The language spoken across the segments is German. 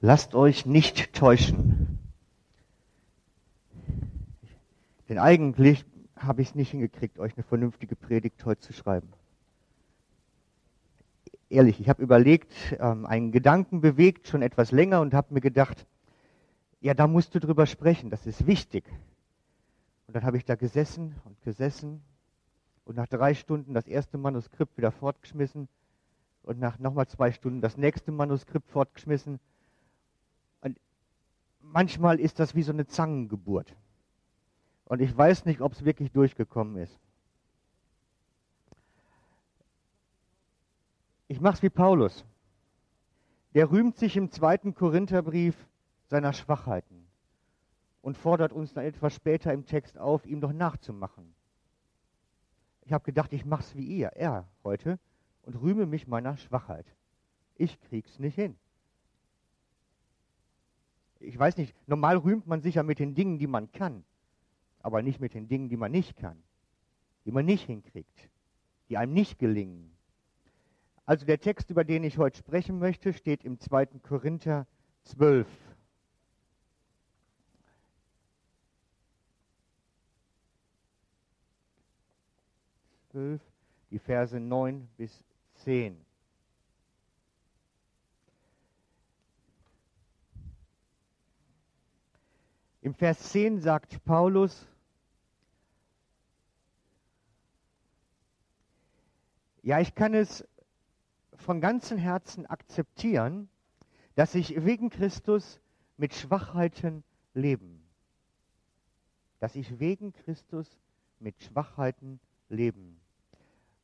Lasst euch nicht täuschen. Denn eigentlich habe ich es nicht hingekriegt, euch eine vernünftige Predigt heute zu schreiben. Ehrlich, ich habe überlegt, ähm, einen Gedanken bewegt, schon etwas länger und habe mir gedacht, ja, da musst du drüber sprechen, das ist wichtig. Und dann habe ich da gesessen und gesessen und nach drei Stunden das erste Manuskript wieder fortgeschmissen und nach nochmal zwei Stunden das nächste Manuskript fortgeschmissen. Manchmal ist das wie so eine Zangengeburt. Und ich weiß nicht, ob es wirklich durchgekommen ist. Ich mache es wie Paulus. Der rühmt sich im zweiten Korintherbrief seiner Schwachheiten und fordert uns dann etwas später im Text auf, ihm doch nachzumachen. Ich habe gedacht, ich mache es wie ihr, er heute, und rühme mich meiner Schwachheit. Ich krieg's nicht hin. Ich weiß nicht, normal rühmt man sich ja mit den Dingen, die man kann, aber nicht mit den Dingen, die man nicht kann, die man nicht hinkriegt, die einem nicht gelingen. Also der Text, über den ich heute sprechen möchte, steht im 2. Korinther 12. 12, die Verse 9 bis 10. Im Vers 10 sagt Paulus, ja, ich kann es von ganzem Herzen akzeptieren, dass ich wegen Christus mit Schwachheiten leben. Dass ich wegen Christus mit Schwachheiten leben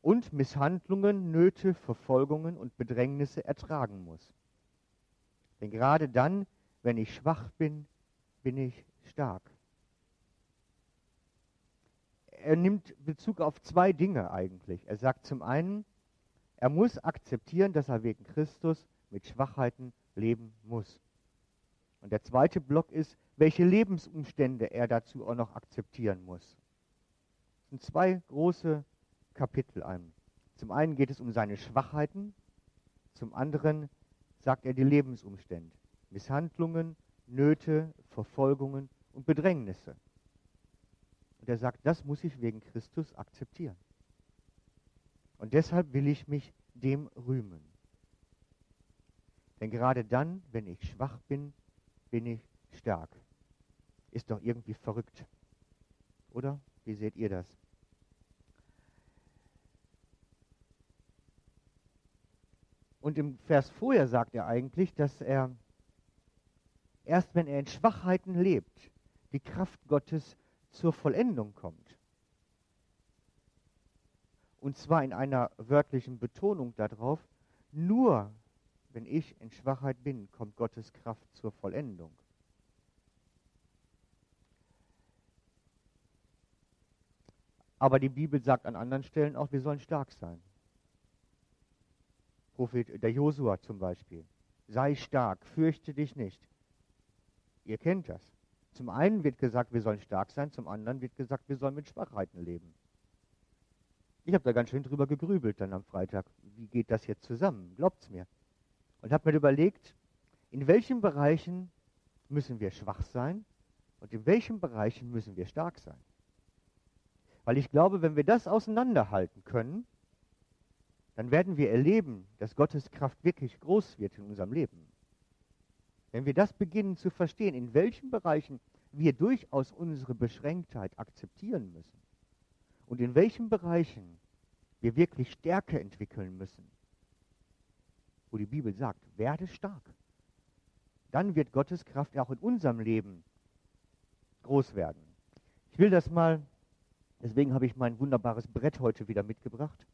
und Misshandlungen, Nöte, Verfolgungen und Bedrängnisse ertragen muss. Denn gerade dann, wenn ich schwach bin, bin ich stark. Er nimmt Bezug auf zwei Dinge eigentlich. Er sagt zum einen, er muss akzeptieren, dass er wegen Christus mit Schwachheiten leben muss. Und der zweite Block ist, welche Lebensumstände er dazu auch noch akzeptieren muss. Das sind zwei große Kapitel ein. Zum einen geht es um seine Schwachheiten, zum anderen sagt er die Lebensumstände, Misshandlungen, Nöte, Verfolgungen und Bedrängnisse. Und er sagt, das muss ich wegen Christus akzeptieren. Und deshalb will ich mich dem rühmen. Denn gerade dann, wenn ich schwach bin, bin ich stark. Ist doch irgendwie verrückt. Oder? Wie seht ihr das? Und im Vers vorher sagt er eigentlich, dass er erst wenn er in Schwachheiten lebt, die Kraft Gottes zur Vollendung kommt. Und zwar in einer wörtlichen Betonung darauf, nur wenn ich in Schwachheit bin, kommt Gottes Kraft zur Vollendung. Aber die Bibel sagt an anderen Stellen auch, wir sollen stark sein. Prophet, der Josua zum Beispiel. Sei stark, fürchte dich nicht. Ihr kennt das. Zum einen wird gesagt, wir sollen stark sein, zum anderen wird gesagt, wir sollen mit Schwachheiten leben. Ich habe da ganz schön drüber gegrübelt dann am Freitag. Wie geht das jetzt zusammen? Glaubt's mir. Und habe mir überlegt, in welchen Bereichen müssen wir schwach sein und in welchen Bereichen müssen wir stark sein. Weil ich glaube, wenn wir das auseinanderhalten können, dann werden wir erleben, dass Gottes Kraft wirklich groß wird in unserem Leben. Wenn wir das beginnen zu verstehen, in welchen Bereichen wir durchaus unsere Beschränktheit akzeptieren müssen und in welchen Bereichen wir wirklich Stärke entwickeln müssen, wo die Bibel sagt, werde stark, dann wird Gottes Kraft auch in unserem Leben groß werden. Ich will das mal, deswegen habe ich mein wunderbares Brett heute wieder mitgebracht.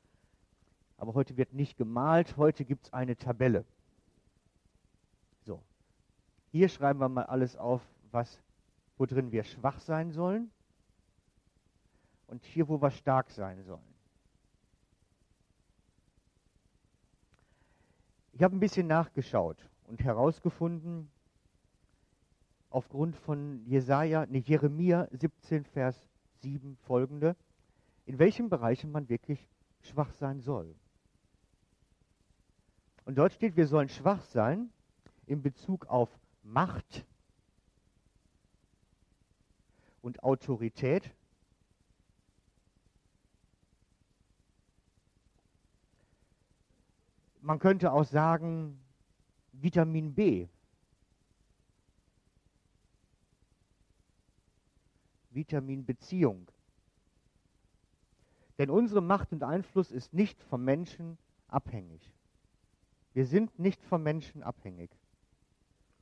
Aber heute wird nicht gemalt, heute gibt es eine Tabelle. Hier schreiben wir mal alles auf, was, worin wir schwach sein sollen und hier, wo wir stark sein sollen. Ich habe ein bisschen nachgeschaut und herausgefunden, aufgrund von Jesaja, nee, Jeremia 17, Vers 7 folgende, in welchen Bereichen man wirklich schwach sein soll. Und dort steht, wir sollen schwach sein in Bezug auf Macht und Autorität. Man könnte auch sagen, Vitamin B. Vitamin Beziehung. Denn unsere Macht und Einfluss ist nicht vom Menschen abhängig. Wir sind nicht vom Menschen abhängig.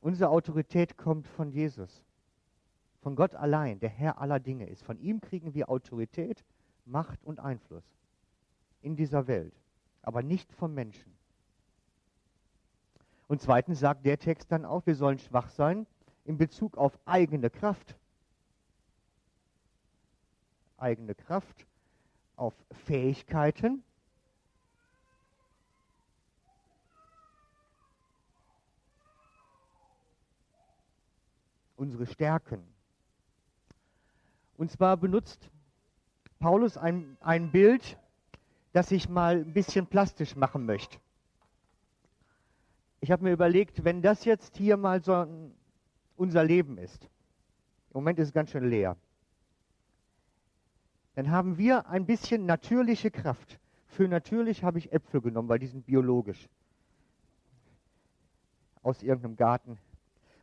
Unsere Autorität kommt von Jesus, von Gott allein, der Herr aller Dinge ist. Von ihm kriegen wir Autorität, Macht und Einfluss in dieser Welt, aber nicht vom Menschen. Und zweitens sagt der Text dann auch, wir sollen schwach sein in Bezug auf eigene Kraft. Eigene Kraft, auf Fähigkeiten. Unsere Stärken. Und zwar benutzt Paulus ein, ein Bild, das ich mal ein bisschen plastisch machen möchte. Ich habe mir überlegt, wenn das jetzt hier mal so unser Leben ist, im Moment ist es ganz schön leer, dann haben wir ein bisschen natürliche Kraft. Für natürlich habe ich Äpfel genommen, weil die sind biologisch. Aus irgendeinem Garten.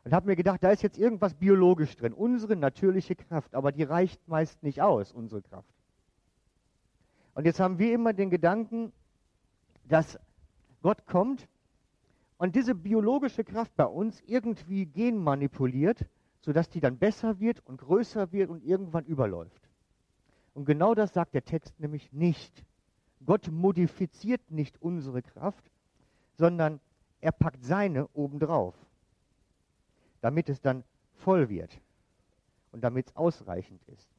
Und habe mir gedacht, da ist jetzt irgendwas biologisch drin. Unsere natürliche Kraft, aber die reicht meist nicht aus, unsere Kraft. Und jetzt haben wir immer den Gedanken, dass Gott kommt und diese biologische Kraft bei uns irgendwie genmanipuliert, sodass die dann besser wird und größer wird und irgendwann überläuft. Und genau das sagt der Text nämlich nicht. Gott modifiziert nicht unsere Kraft, sondern er packt seine obendrauf, damit es dann voll wird und damit es ausreichend ist.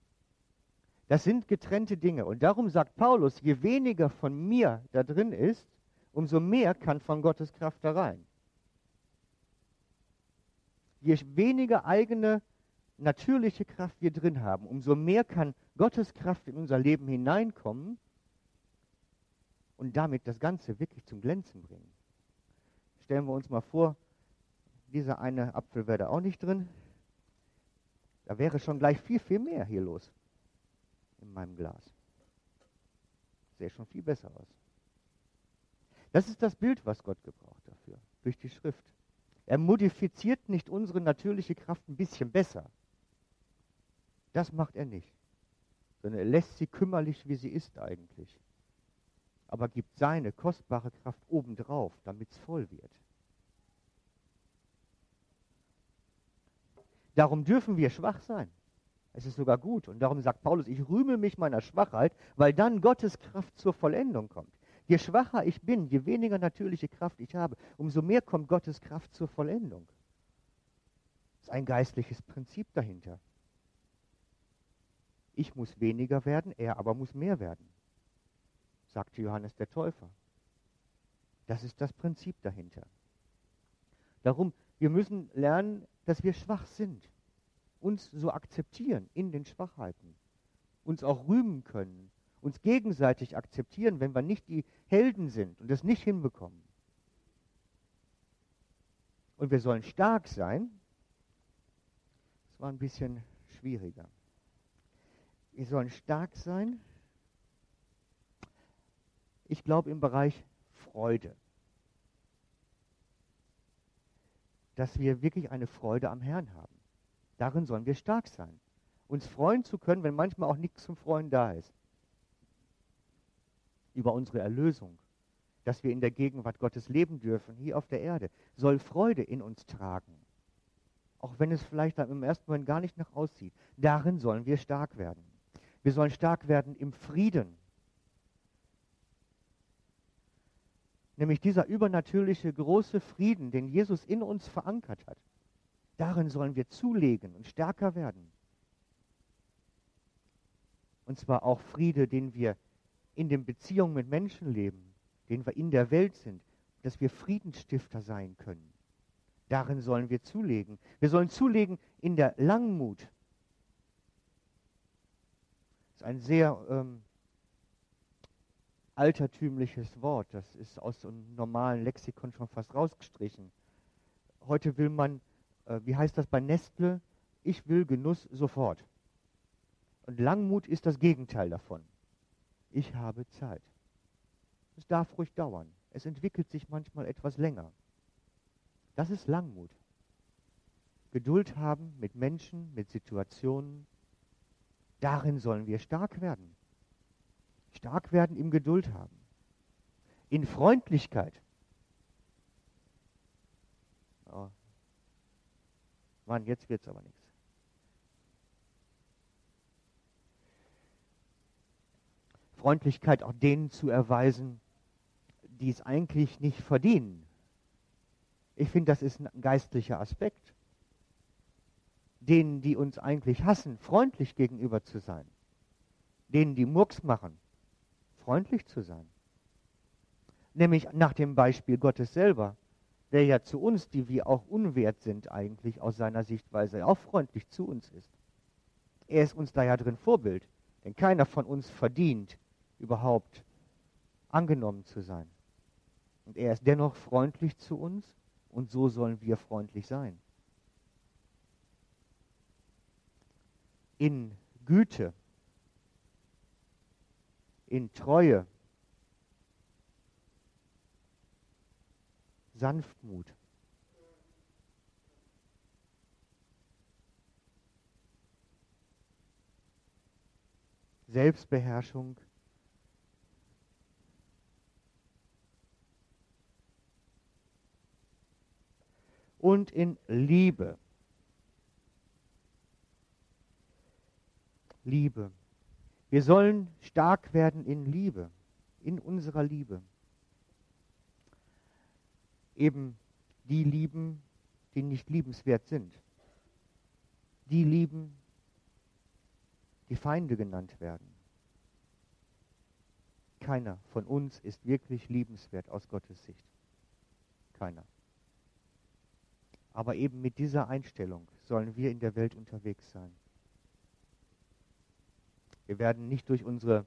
Das sind getrennte Dinge. Und darum sagt Paulus, je weniger von mir da drin ist, umso mehr kann von Gottes Kraft da rein. Je weniger eigene natürliche Kraft wir drin haben, umso mehr kann Gottes Kraft in unser Leben hineinkommen und damit das Ganze wirklich zum Glänzen bringen. Stellen wir uns mal vor, dieser eine Apfel wäre da auch nicht drin. Da wäre schon gleich viel, viel mehr hier los in meinem Glas. Sähe schon viel besser aus. Das ist das Bild, was Gott gebraucht dafür, durch die Schrift. Er modifiziert nicht unsere natürliche Kraft ein bisschen besser. Das macht er nicht. Sondern er lässt sie kümmerlich, wie sie ist eigentlich. Aber gibt seine kostbare Kraft obendrauf, damit es voll wird. Darum dürfen wir schwach sein. Es ist sogar gut. Und darum sagt Paulus, ich rühme mich meiner Schwachheit, weil dann Gottes Kraft zur Vollendung kommt. Je schwacher ich bin, je weniger natürliche Kraft ich habe, umso mehr kommt Gottes Kraft zur Vollendung. Das ist ein geistliches Prinzip dahinter. Ich muss weniger werden, er aber muss mehr werden, sagte Johannes der Täufer. Das ist das Prinzip dahinter. Darum, wir müssen lernen, dass wir schwach sind, uns so akzeptieren in den Schwachheiten, uns auch rühmen können, uns gegenseitig akzeptieren, wenn wir nicht die Helden sind und es nicht hinbekommen. Und wir sollen stark sein. Das war ein bisschen schwieriger. Wir sollen stark sein. Ich glaube im Bereich Freude. Dass wir wirklich eine Freude am Herrn haben. Darin sollen wir stark sein. Uns freuen zu können, wenn manchmal auch nichts zum Freuen da ist über unsere Erlösung, dass wir in der Gegenwart Gottes leben dürfen, hier auf der Erde, soll Freude in uns tragen. Auch wenn es vielleicht im ersten Moment gar nicht nach aussieht. Darin sollen wir stark werden. Wir sollen stark werden im Frieden. Nämlich dieser übernatürliche große Frieden, den Jesus in uns verankert hat. Darin sollen wir zulegen und stärker werden. Und zwar auch Friede, den wir in den Beziehungen mit Menschen leben, denen wir in der Welt sind, dass wir Friedensstifter sein können. Darin sollen wir zulegen. Wir sollen zulegen in der Langmut. Das ist ein sehr ähm, altertümliches Wort. Das ist aus einem normalen Lexikon schon fast rausgestrichen. heute will man, äh, wie heißt das bei Nestle? Ich will Genuss sofort. Und Langmut ist das Gegenteil davon. Ich habe Zeit. Es darf ruhig dauern. Es entwickelt sich manchmal etwas länger. Das ist Langmut. Geduld haben mit Menschen, mit Situationen. Darin sollen wir stark werden. Stark werden im Geduld haben. In Freundlichkeit. Oh. Mann, jetzt wird es aber nichts. Freundlichkeit auch denen zu erweisen, die es eigentlich nicht verdienen. Ich finde, das ist ein geistlicher Aspekt. Denen, die uns eigentlich hassen, freundlich gegenüber zu sein. Denen, die Murks machen, freundlich zu sein. Nämlich nach dem Beispiel Gottes selber, der ja zu uns, die wir auch unwert sind eigentlich aus seiner Sichtweise, auch freundlich zu uns ist. Er ist uns da ja drin Vorbild, denn keiner von uns verdient überhaupt angenommen zu sein. Und er ist dennoch freundlich zu uns und so sollen wir freundlich sein. In Güte, in Treue, Sanftmut. Selbstbeherrschung und in Liebe. Liebe. Wir sollen stark werden in Liebe, in unserer Liebe. Eben die lieben, die nicht liebenswert sind. Die lieben, die Feinde genannt werden. Keiner von uns ist wirklich liebenswert aus Gottes Sicht. Keiner. Aber eben mit dieser Einstellung sollen wir in der Welt unterwegs sein. Wir werden nicht durch unsere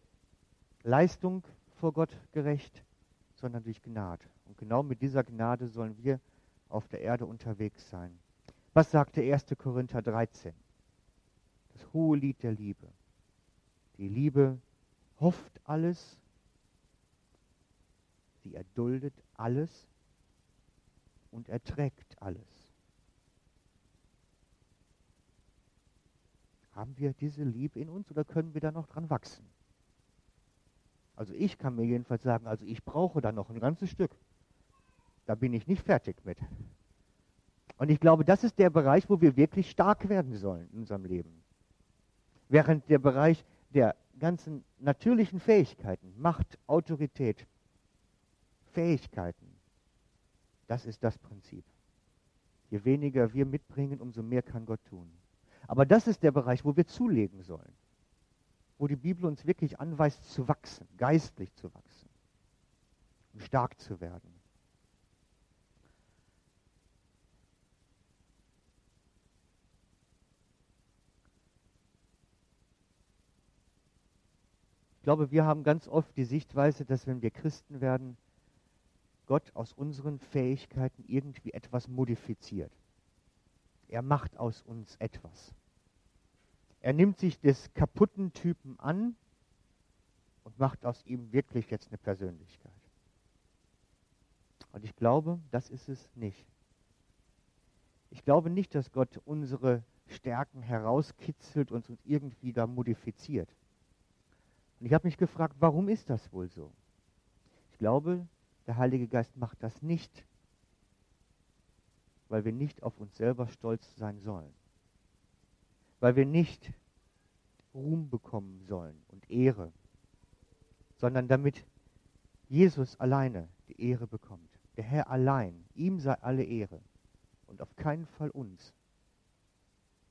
Leistung vor Gott gerecht, sondern durch Gnade. Und genau mit dieser Gnade sollen wir auf der Erde unterwegs sein. Was sagte 1. Korinther 13? Das hohe Lied der Liebe. Die Liebe hofft alles, sie erduldet alles und erträgt alles. Haben wir diese Liebe in uns oder können wir da noch dran wachsen? Also ich kann mir jedenfalls sagen, also ich brauche da noch ein ganzes Stück. Da bin ich nicht fertig mit. Und ich glaube, das ist der Bereich, wo wir wirklich stark werden sollen in unserem Leben. Während der Bereich der ganzen natürlichen Fähigkeiten, Macht, Autorität, Fähigkeiten, das ist das Prinzip. Je weniger wir mitbringen, umso mehr kann Gott tun. Aber das ist der Bereich, wo wir zulegen sollen. Wo die Bibel uns wirklich anweist zu wachsen, geistlich zu wachsen und stark zu werden. Ich glaube, wir haben ganz oft die Sichtweise, dass wenn wir Christen werden, Gott aus unseren Fähigkeiten irgendwie etwas modifiziert. Er macht aus uns etwas. Er nimmt sich des kaputten Typen an und macht aus ihm wirklich jetzt eine Persönlichkeit. Und ich glaube, das ist es nicht. Ich glaube nicht, dass Gott unsere Stärken herauskitzelt und uns irgendwie da modifiziert. Und ich habe mich gefragt, warum ist das wohl so? Ich glaube, der Heilige Geist macht das nicht, weil wir nicht auf uns selber stolz sein sollen weil wir nicht Ruhm bekommen sollen und Ehre, sondern damit Jesus alleine die Ehre bekommt. Der Herr allein, ihm sei alle Ehre und auf keinen Fall uns.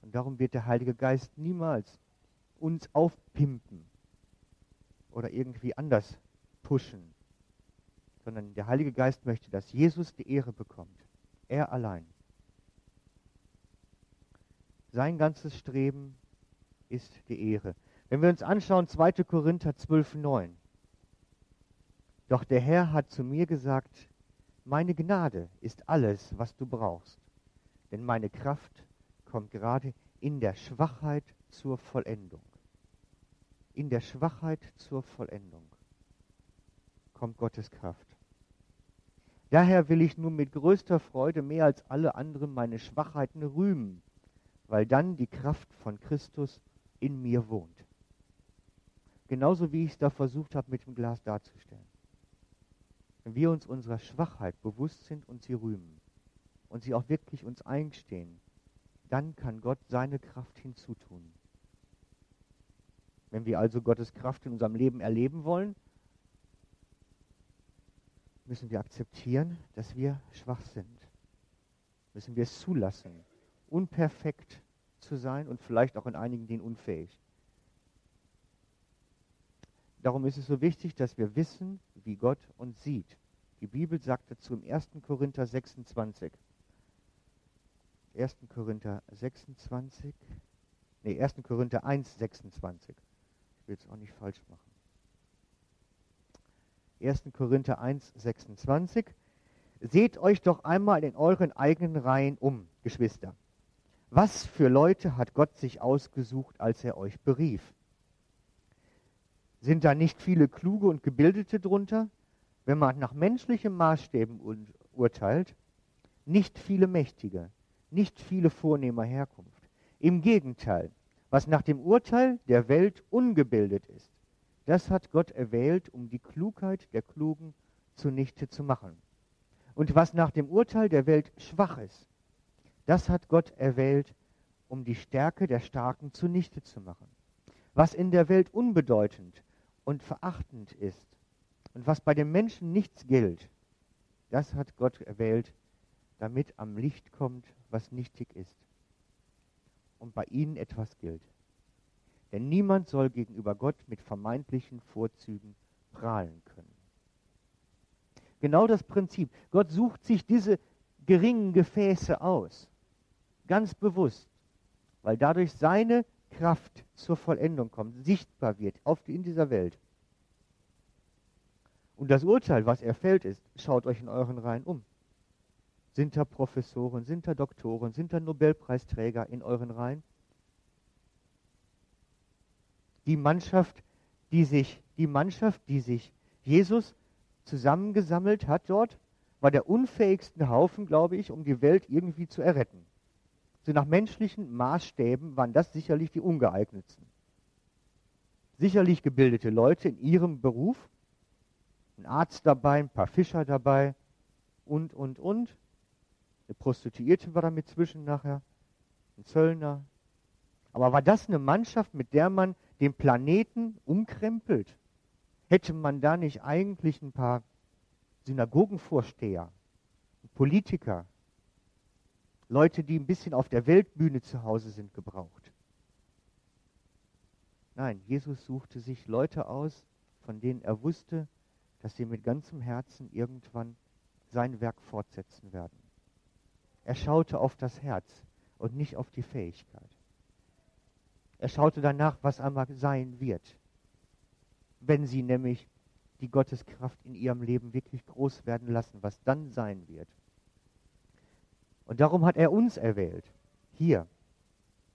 Und darum wird der Heilige Geist niemals uns aufpimpen oder irgendwie anders pushen, sondern der Heilige Geist möchte, dass Jesus die Ehre bekommt. Er allein. Sein ganzes Streben ist die Ehre. Wenn wir uns anschauen, 2. Korinther 12, 9. Doch der Herr hat zu mir gesagt, meine Gnade ist alles, was du brauchst. Denn meine Kraft kommt gerade in der Schwachheit zur Vollendung. In der Schwachheit zur Vollendung kommt Gottes Kraft. Daher will ich nun mit größter Freude mehr als alle anderen meine Schwachheiten rühmen, weil dann die Kraft von Christus in mir wohnt. Genauso wie ich es da versucht habe, mit dem Glas darzustellen. Wenn wir uns unserer Schwachheit bewusst sind und sie rühmen und sie auch wirklich uns eingestehen, dann kann Gott seine Kraft hinzutun. Wenn wir also Gottes Kraft in unserem Leben erleben wollen, müssen wir akzeptieren, dass wir schwach sind. Müssen wir es zulassen, unperfekt zu sein und vielleicht auch in einigen Dingen unfähig. Darum ist es so wichtig, dass wir wissen, wie Gott uns sieht. Die Bibel sagt dazu im 1. Korinther 26. 1. Korinther 26. Nee, 1. Korinther 1, 26. Ich will es auch nicht falsch machen. 1. Korinther 1, 26. Seht euch doch einmal in euren eigenen Reihen um, Geschwister. Was für Leute hat Gott sich ausgesucht, als er euch berief? Sind da nicht viele kluge und gebildete drunter? Wenn man nach menschlichen Maßstäben urteilt, nicht viele Mächtige, nicht viele vornehmer Herkunft. Im Gegenteil, was nach dem Urteil der Welt ungebildet ist, das hat Gott erwählt, um die Klugheit der Klugen zunichte zu machen. Und was nach dem Urteil der Welt schwach ist, das hat Gott erwählt, um die Stärke der Starken zunichte zu machen. Was in der Welt unbedeutend und verachtend ist und was bei den Menschen nichts gilt, das hat Gott erwählt, damit am Licht kommt, was nichtig ist und bei ihnen etwas gilt. Denn niemand soll gegenüber Gott mit vermeintlichen Vorzügen prahlen können. Genau das Prinzip. Gott sucht sich diese geringen Gefäße aus, ganz bewusst, weil dadurch seine Kraft zur Vollendung kommt, sichtbar wird auf die, in dieser Welt. Und das Urteil, was er fällt, ist, schaut euch in euren Reihen um. Sind da Professoren, sind da Doktoren, sind da Nobelpreisträger in euren Reihen? die Mannschaft, die sich, die Mannschaft, die sich Jesus zusammengesammelt hat dort, war der unfähigste Haufen, glaube ich, um die Welt irgendwie zu erretten. So nach menschlichen Maßstäben waren das sicherlich die ungeeignetsten. Sicherlich gebildete Leute in ihrem Beruf, ein Arzt dabei, ein paar Fischer dabei und, und, und. Eine Prostituierte war da mit zwischen nachher, ein Zöllner. Aber war das eine Mannschaft, mit der man den Planeten umkrempelt, hätte man da nicht eigentlich ein paar Synagogenvorsteher, Politiker, Leute, die ein bisschen auf der Weltbühne zu Hause sind, gebraucht? Nein, Jesus suchte sich Leute aus, von denen er wusste, dass sie mit ganzem Herzen irgendwann sein Werk fortsetzen werden. Er schaute auf das Herz und nicht auf die Fähigkeit. Er schaute danach, was einmal sein wird, wenn sie nämlich die Gotteskraft in ihrem Leben wirklich groß werden lassen, was dann sein wird. Und darum hat er uns erwählt, hier,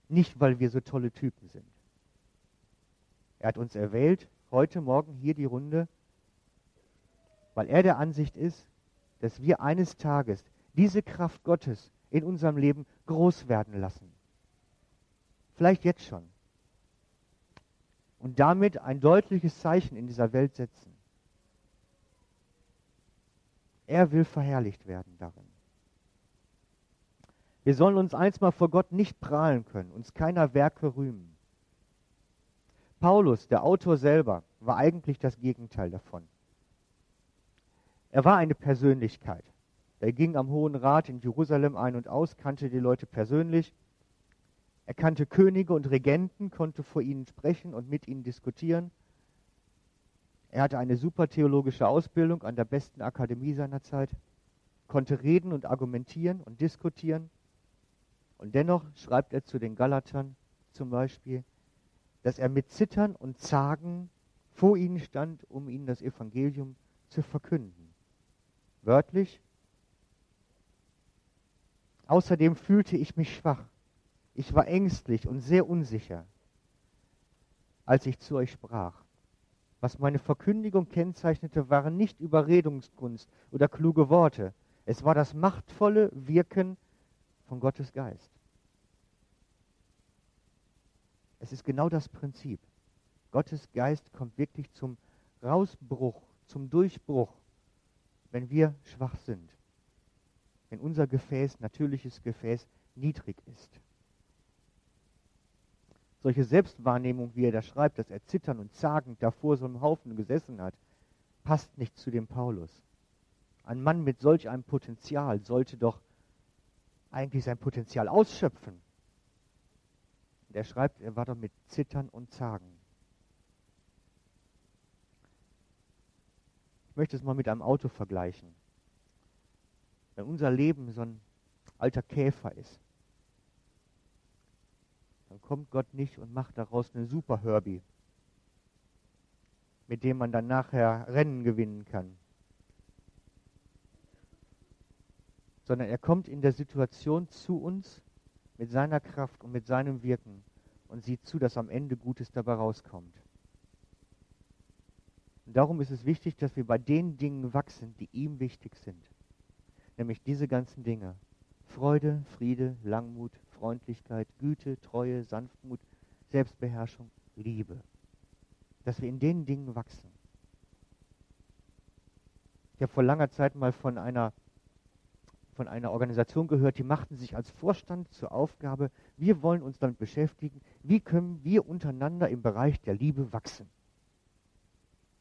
nicht weil wir so tolle Typen sind. Er hat uns erwählt, heute Morgen hier die Runde, weil er der Ansicht ist, dass wir eines Tages diese Kraft Gottes in unserem Leben groß werden lassen. Vielleicht jetzt schon und damit ein deutliches Zeichen in dieser Welt setzen. Er will verherrlicht werden darin. Wir sollen uns einstmal vor Gott nicht prahlen können, uns keiner Werke rühmen. Paulus, der Autor selber, war eigentlich das Gegenteil davon. Er war eine Persönlichkeit. Er ging am Hohen Rat in Jerusalem ein und aus, kannte die Leute persönlich er kannte Könige und Regenten, konnte vor ihnen sprechen und mit ihnen diskutieren. Er hatte eine super theologische Ausbildung an der besten Akademie seiner Zeit, konnte reden und argumentieren und diskutieren. Und dennoch schreibt er zu den Galatern zum Beispiel, dass er mit Zittern und Zagen vor ihnen stand, um ihnen das Evangelium zu verkünden. Wörtlich, Außerdem fühlte ich mich schwach. Ich war ängstlich und sehr unsicher, als ich zu euch sprach. Was meine Verkündigung kennzeichnete, waren nicht Überredungskunst oder kluge Worte. Es war das machtvolle Wirken von Gottes Geist. Es ist genau das Prinzip. Gottes Geist kommt wirklich zum Rausbruch, zum Durchbruch, wenn wir schwach sind. Wenn unser Gefäß, natürliches Gefäß, niedrig ist. Solche Selbstwahrnehmung, wie er da schreibt, dass er zitternd und zagend da vor so einem Haufen gesessen hat, passt nicht zu dem Paulus. Ein Mann mit solch einem Potenzial sollte doch eigentlich sein Potenzial ausschöpfen. Und er schreibt, er war doch mit Zittern und Zagen. Ich möchte es mal mit einem Auto vergleichen. Wenn unser Leben so ein alter Käfer ist, dann kommt Gott nicht und macht daraus eine Super Herbie, mit dem man dann nachher Rennen gewinnen kann. Sondern er kommt in der Situation zu uns mit seiner Kraft und mit seinem Wirken und sieht zu, dass am Ende Gutes dabei rauskommt. Und darum ist es wichtig, dass wir bei den Dingen wachsen, die ihm wichtig sind. Nämlich diese ganzen Dinge. Freude, Friede, Langmut, Freundlichkeit, Güte, Treue, Sanftmut, Selbstbeherrschung, Liebe. Dass wir in den Dingen wachsen. Ich habe vor langer Zeit mal von einer von einer Organisation gehört, die machten sich als Vorstand zur Aufgabe, wir wollen uns damit beschäftigen, wie können wir untereinander im Bereich der Liebe wachsen.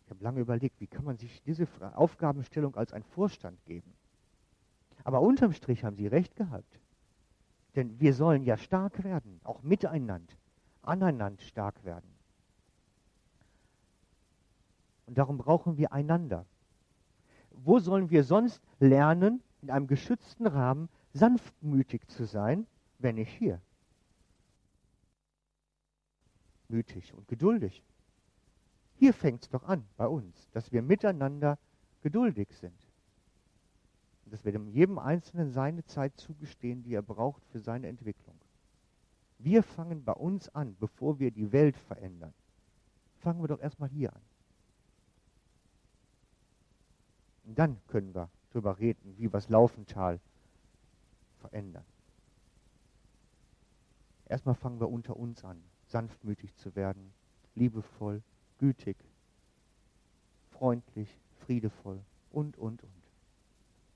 Ich habe lange überlegt, wie kann man sich diese Aufgabenstellung als ein Vorstand geben. Aber unterm Strich haben sie recht gehabt. Denn wir sollen ja stark werden, auch miteinander, aneinander stark werden. Und darum brauchen wir einander. Wo sollen wir sonst lernen, in einem geschützten Rahmen sanftmütig zu sein, wenn nicht hier. Mütig und geduldig. Hier fängt es doch an bei uns, dass wir miteinander geduldig sind. Und dass wir dem jedem Einzelnen seine Zeit zugestehen, die er braucht für seine Entwicklung. Wir fangen bei uns an, bevor wir die Welt verändern. Fangen wir doch erstmal hier an. Und dann können wir drüber reden, wie wir das Laufental verändern. Erstmal fangen wir unter uns an, sanftmütig zu werden, liebevoll, gütig, freundlich, friedevoll und, und, und.